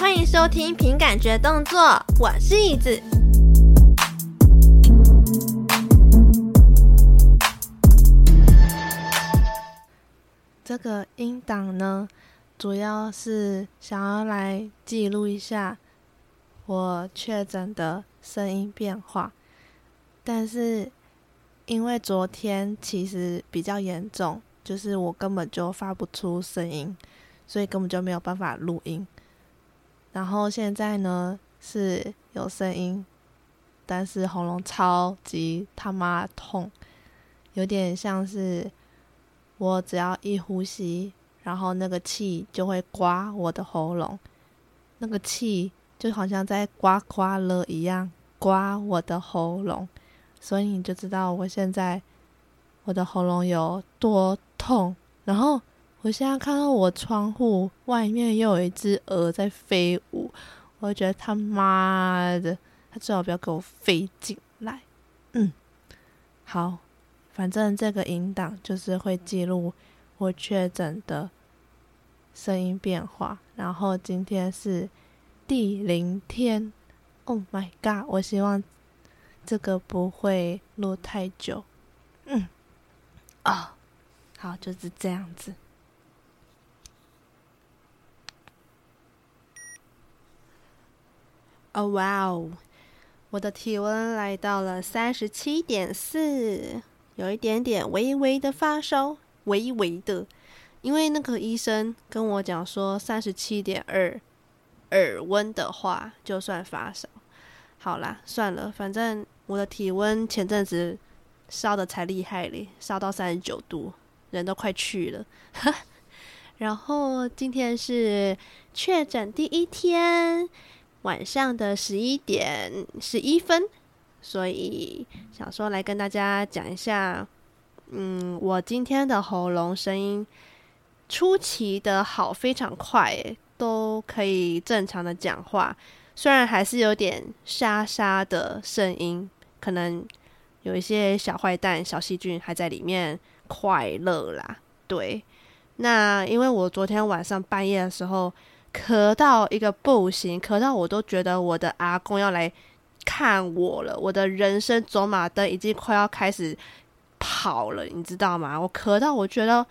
欢迎收听凭感觉动作，我是椅子。这个音档呢，主要是想要来记录一下我确诊的声音变化，但是因为昨天其实比较严重。就是我根本就发不出声音，所以根本就没有办法录音。然后现在呢，是有声音，但是喉咙超级他妈痛，有点像是我只要一呼吸，然后那个气就会刮我的喉咙，那个气就好像在刮刮乐一样刮我的喉咙，所以你就知道我现在我的喉咙有多痛，然后我现在看到我窗户外面又有一只鹅在飞舞，我觉得他妈的，他最好不要给我飞进来。嗯，好，反正这个音档就是会记录我确诊的声音变化，然后今天是第零天，Oh my god！我希望这个不会录太久。嗯，啊、好，就是这样子。哦，哇哦！我的体温来到了三十七点四，有一点点微微的发烧，微微的。因为那个医生跟我讲说，三十七点二耳温的话就算发烧。好啦，算了，反正我的体温前阵子烧得才厉害嘞，烧到三十九度。人都快去了，然后今天是确诊第一天，晚上的十一点十一分，所以想说来跟大家讲一下，嗯，我今天的喉咙声音出奇的好，非常快，都可以正常的讲话，虽然还是有点沙沙的声音，可能有一些小坏蛋、小细菌还在里面。快乐啦，对，那因为我昨天晚上半夜的时候咳到一个不行，咳到我都觉得我的阿公要来看我了，我的人生走马灯已经快要开始跑了，你知道吗？我咳到我觉得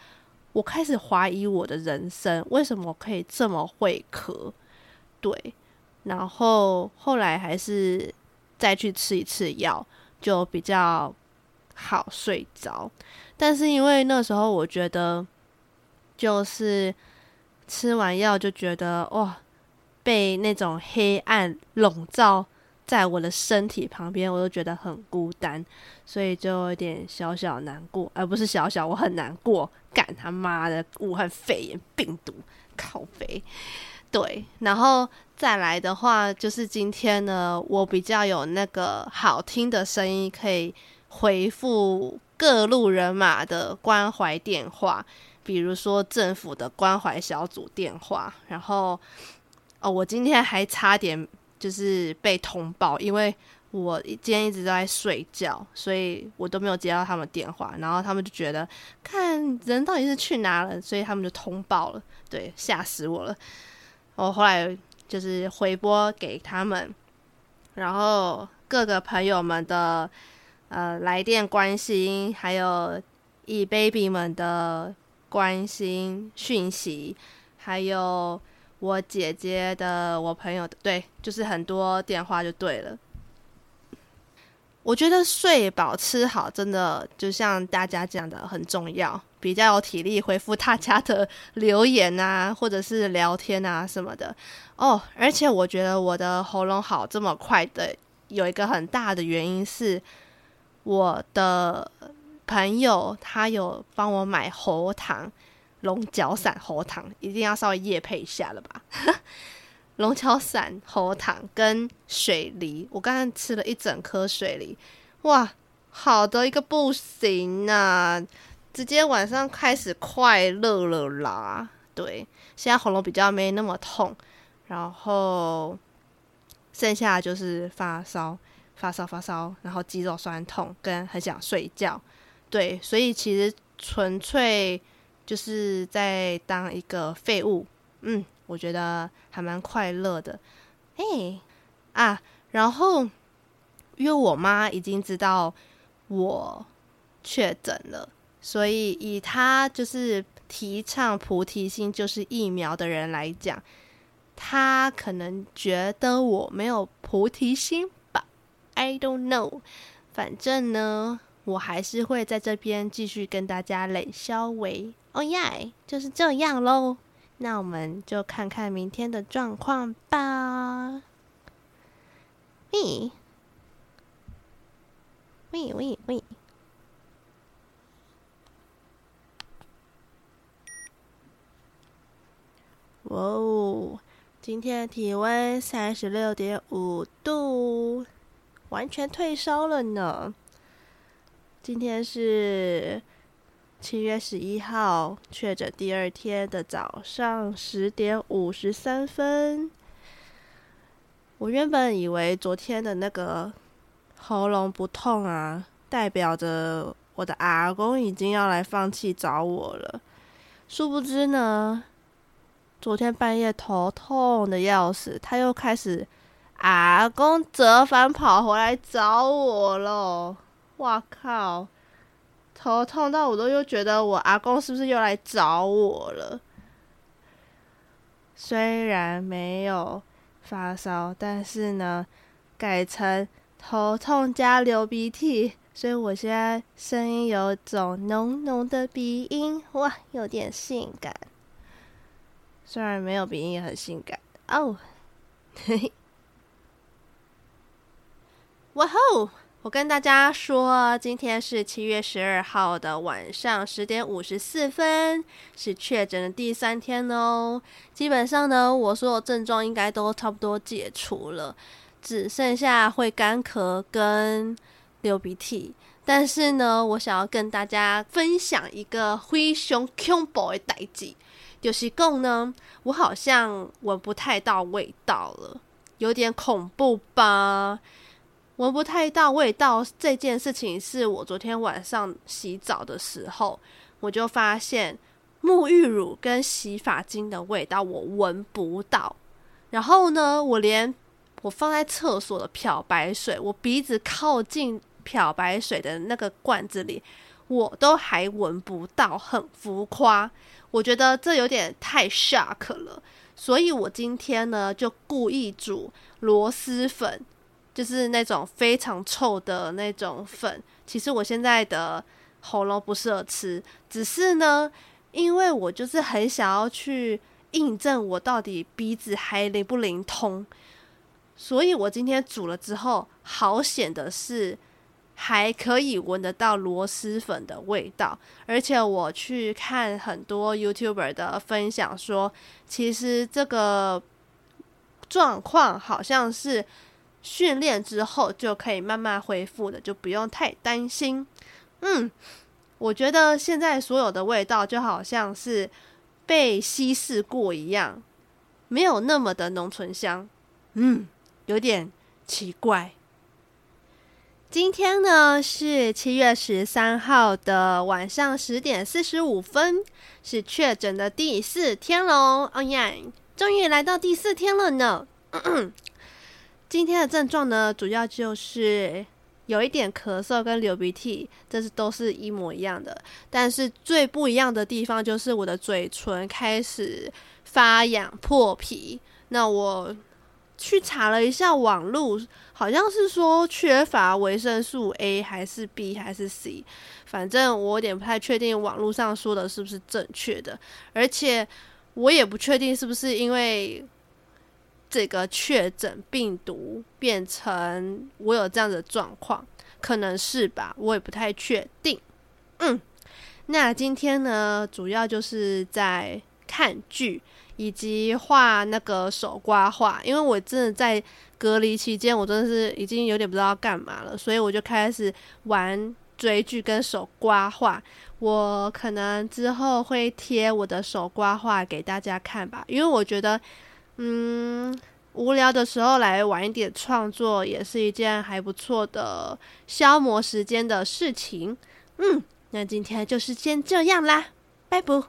我开始怀疑我的人生，为什么可以这么会咳？对，然后后来还是再去吃一次药，就比较好睡着。但是因为那时候我觉得，就是吃完药就觉得哇，被那种黑暗笼罩在我的身体旁边，我都觉得很孤单，所以就有点小小难过，而不是小小，我很难过。干他妈的武汉肺炎病毒，靠北。对，然后再来的话，就是今天呢，我比较有那个好听的声音可以回复。各路人马的关怀电话，比如说政府的关怀小组电话，然后哦，我今天还差点就是被通报，因为我今天一直都在睡觉，所以我都没有接到他们电话，然后他们就觉得看人到底是去哪了，所以他们就通报了，对，吓死我了。我后来就是回拨给他们，然后各个朋友们的。呃，来电关心，还有一 baby 们的关心讯息，还有我姐姐的、我朋友的，对，就是很多电话就对了。我觉得睡饱吃好，真的就像大家讲的很重要，比较有体力回复大家的留言啊，或者是聊天啊什么的。哦，而且我觉得我的喉咙好这么快的，有一个很大的原因是。我的朋友他有帮我买喉糖，龙角散喉糖，一定要稍微业配一下了吧？龙角散喉糖跟水梨，我刚刚吃了一整颗水梨，哇，好的一个不行啊！直接晚上开始快乐了啦。对，现在喉咙比较没那么痛，然后剩下就是发烧。发烧发烧，然后肌肉酸痛，跟很想睡觉，对，所以其实纯粹就是在当一个废物，嗯，我觉得还蛮快乐的。哎啊，然后因为我妈已经知道我确诊了，所以以她就是提倡菩提心就是疫苗的人来讲，她可能觉得我没有菩提心吧？I don't know。反正呢，我还是会在这边继续跟大家冷消维。哦耶，就是这样喽。那我们就看看明天的状况吧。喂，喂喂喂。哇哦，今天体温三十六点五度，完全退烧了呢。今天是七月十一号确诊第二天的早上十点五十三分。我原本以为昨天的那个喉咙不痛啊，代表着我的阿公已经要来放弃找我了。殊不知呢。昨天半夜头痛的要死，他又开始阿公折返跑回来找我了。哇靠！头痛到我都又觉得我阿公是不是又来找我了？虽然没有发烧，但是呢，改成头痛加流鼻涕，所以我现在声音有种浓浓的鼻音，哇，有点性感。虽然没有鼻音，也很性感哦。嘿嘿，哇吼！我跟大家说，今天是七月十二号的晚上十点五十四分，是确诊的第三天哦。基本上呢，我所有症状应该都差不多解除了，只剩下会干咳跟流鼻涕。但是呢，我想要跟大家分享一个非常恐怖的代志。就是讲呢，我好像闻不太到味道了，有点恐怖吧？闻不太到味道这件事情，是我昨天晚上洗澡的时候，我就发现沐浴乳跟洗发精的味道我闻不到。然后呢，我连我放在厕所的漂白水，我鼻子靠近漂白水的那个罐子里，我都还闻不到，很浮夸。我觉得这有点太 shock 了，所以我今天呢就故意煮螺蛳粉，就是那种非常臭的那种粉。其实我现在的喉咙不适合吃，只是呢，因为我就是很想要去印证我到底鼻子还灵不灵通，所以我今天煮了之后，好险的是。还可以闻得到螺蛳粉的味道，而且我去看很多 YouTuber 的分享说，其实这个状况好像是训练之后就可以慢慢恢复的，就不用太担心。嗯，我觉得现在所有的味道就好像是被稀释过一样，没有那么的浓醇香。嗯，有点奇怪。今天呢是七月十三号的晚上十点四十五分，是确诊的第四天喽！哦耶，终于来到第四天了呢。今天的症状呢，主要就是有一点咳嗽跟流鼻涕，这是都是一模一样的。但是最不一样的地方就是我的嘴唇开始发痒破皮。那我。去查了一下网络，好像是说缺乏维生素 A 还是 B 还是 C，反正我有点不太确定网络上说的是不是正确的，而且我也不确定是不是因为这个确诊病毒变成我有这样的状况，可能是吧，我也不太确定。嗯，那今天呢，主要就是在看剧。以及画那个手刮画，因为我真的在隔离期间，我真的是已经有点不知道干嘛了，所以我就开始玩追剧跟手刮画。我可能之后会贴我的手刮画给大家看吧，因为我觉得，嗯，无聊的时候来玩一点创作，也是一件还不错的消磨时间的事情。嗯，那今天就是先这样啦，拜拜。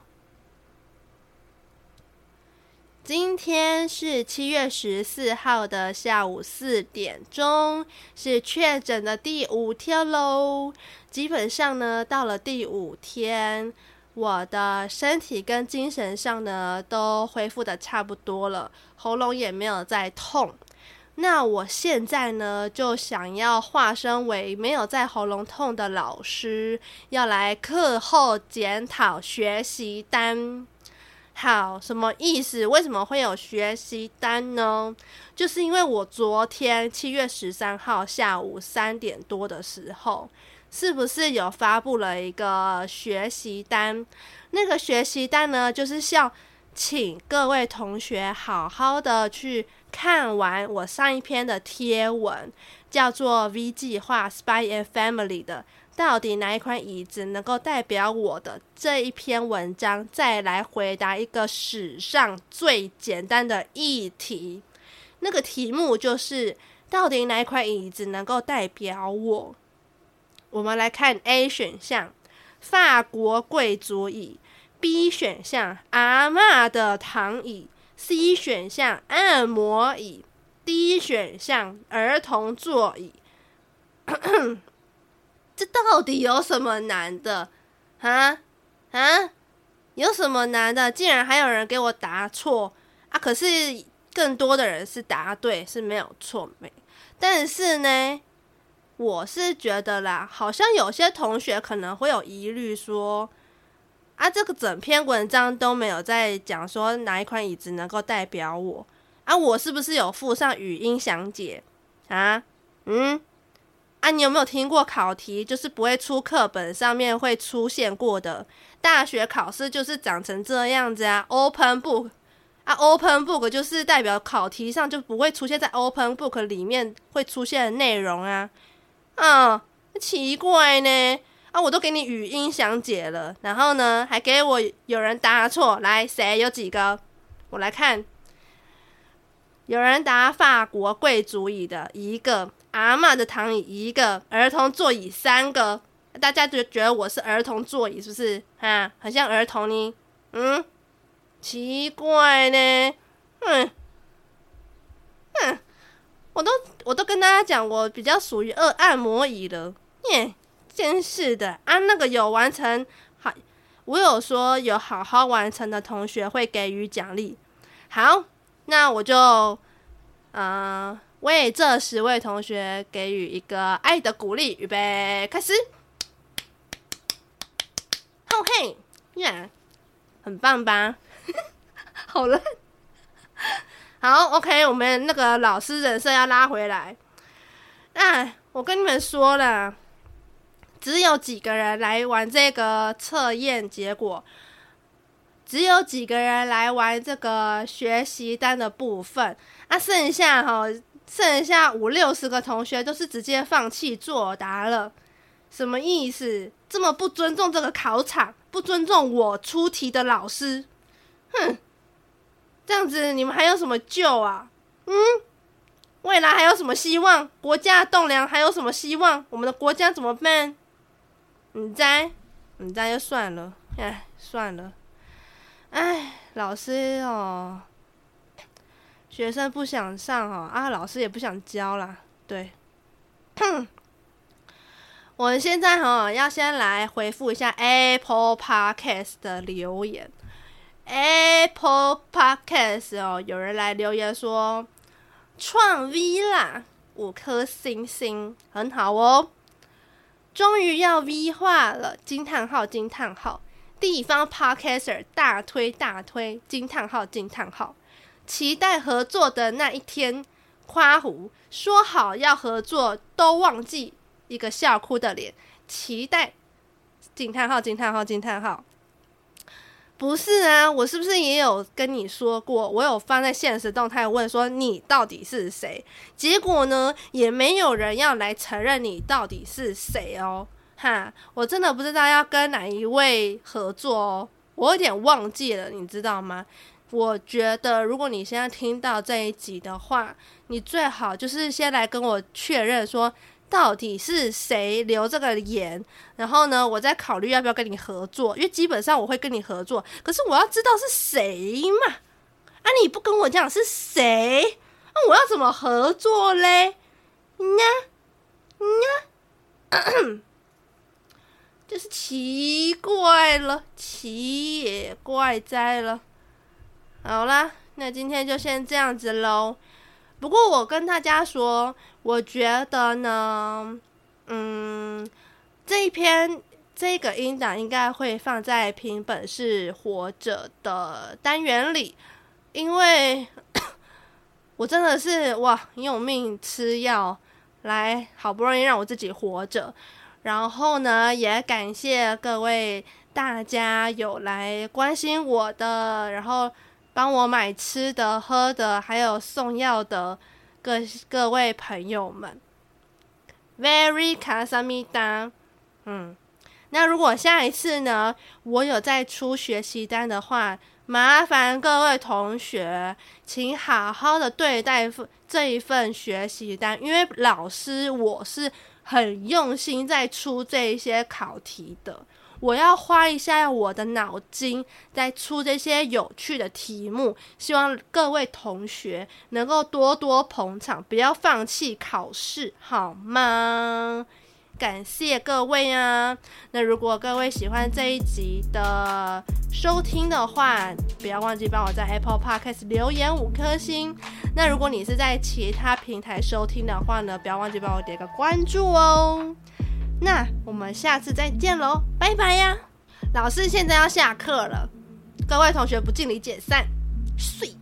今天是七月十四号的下午四点钟，是确诊的第五天喽。基本上呢，到了第五天，我的身体跟精神上呢都恢复得差不多了，喉咙也没有再痛。那我现在呢，就想要化身为没有在喉咙痛的老师，要来课后检讨学习单。好，什么意思？为什么会有学习单呢？就是因为我昨天七月十三号下午三点多的时候，是不是有发布了一个学习单？那个学习单呢，就是要请各位同学好好的去。看完我上一篇的贴文，叫做 V 计划 Spy and Family 的，到底哪一款椅子能够代表我的这一篇文章，再来回答一个史上最简单的议题。那个题目就是，到底哪一款椅子能够代表我？我们来看 A 选项，法国贵族椅；B 选项，阿嬷的躺椅。C 选项按摩椅，D 选项儿童座椅。这到底有什么难的？啊啊，有什么难的？竟然还有人给我答错啊！可是更多的人是答对，是没有错没。但是呢，我是觉得啦，好像有些同学可能会有疑虑说。啊，这个整篇文章都没有在讲说哪一款椅子能够代表我啊，我是不是有附上语音详解啊？嗯，啊，你有没有听过考题？就是不会出课本上面会出现过的，大学考试就是长成这样子啊，Open Book 啊，Open Book 就是代表考题上就不会出现在 Open Book 里面会出现的内容啊，啊，奇怪呢。啊！我都给你语音详解了，然后呢，还给我有人答错。来，谁有几个？我来看，有人答法国贵族椅的一个，阿嬷的躺椅一个，儿童座椅三个。大家就觉得我是儿童座椅，是不是？哈，很像儿童呢。嗯，奇怪呢。嗯，嗯，我都我都大家讲，我比较属于二按摩椅的。耶。真是的啊！那个有完成好，我有说有好好完成的同学会给予奖励。好，那我就嗯、为这十位同学给予一个爱的鼓励。预备开始，吼嘿耶，很棒吧？好了，好，OK，我们那个老师人设要拉回来。哎，我跟你们说了。只有几个人来玩这个测验结果，只有几个人来玩这个学习单的部分，啊，剩下哈，剩下五六十个同学都是直接放弃作答了，什么意思？这么不尊重这个考场，不尊重我出题的老师，哼，这样子你们还有什么救啊？嗯，未来还有什么希望？国家栋梁还有什么希望？我们的国家怎么办？你在，你在就算了，哎，算了，哎，老师哦，学生不想上哦，啊，老师也不想教啦，对，哼，我们现在哈要先来回复一下 Apple Podcast 的留言，Apple Podcast 哦，有人来留言说创 V 啦，五颗星星，很好哦。终于要 V 化了！惊叹号惊叹号！地方 Podcaster 大推大推！惊叹号惊叹号！期待合作的那一天。夸胡说好要合作，都忘记一个笑哭的脸。期待！惊叹号惊叹号惊叹号！不是啊，我是不是也有跟你说过？我有放在现实动态问说你到底是谁？结果呢，也没有人要来承认你到底是谁哦。哈，我真的不知道要跟哪一位合作哦，我有点忘记了，你知道吗？我觉得如果你现在听到这一集的话，你最好就是先来跟我确认说。到底是谁留这个言？然后呢，我再考虑要不要跟你合作，因为基本上我会跟你合作，可是我要知道是谁嘛。啊，你不跟我讲是谁？那我要怎么合作嘞？呀呀，就是奇怪了，奇也怪哉了。好啦，那今天就先这样子喽。不过我跟大家说，我觉得呢，嗯，这一篇这个音档应该会放在凭本是活着的单元里，因为 我真的是哇，用命吃药来，好不容易让我自己活着。然后呢，也感谢各位大家有来关心我的，然后。帮我买吃的、喝的，还有送药的各各位朋友们，very 卡萨米达。嗯，那如果下一次呢，我有再出学习单的话，麻烦各位同学，请好好的对待这一份学习单，因为老师我是很用心在出这一些考题的。我要花一下我的脑筋，在出这些有趣的题目，希望各位同学能够多多捧场，不要放弃考试，好吗？感谢各位啊！那如果各位喜欢这一集的收听的话，不要忘记帮我在 Apple Podcast 留言五颗星。那如果你是在其他平台收听的话呢，不要忘记帮我点个关注哦。那我们下次再见喽，拜拜呀！老师现在要下课了，各位同学不敬礼解散，睡。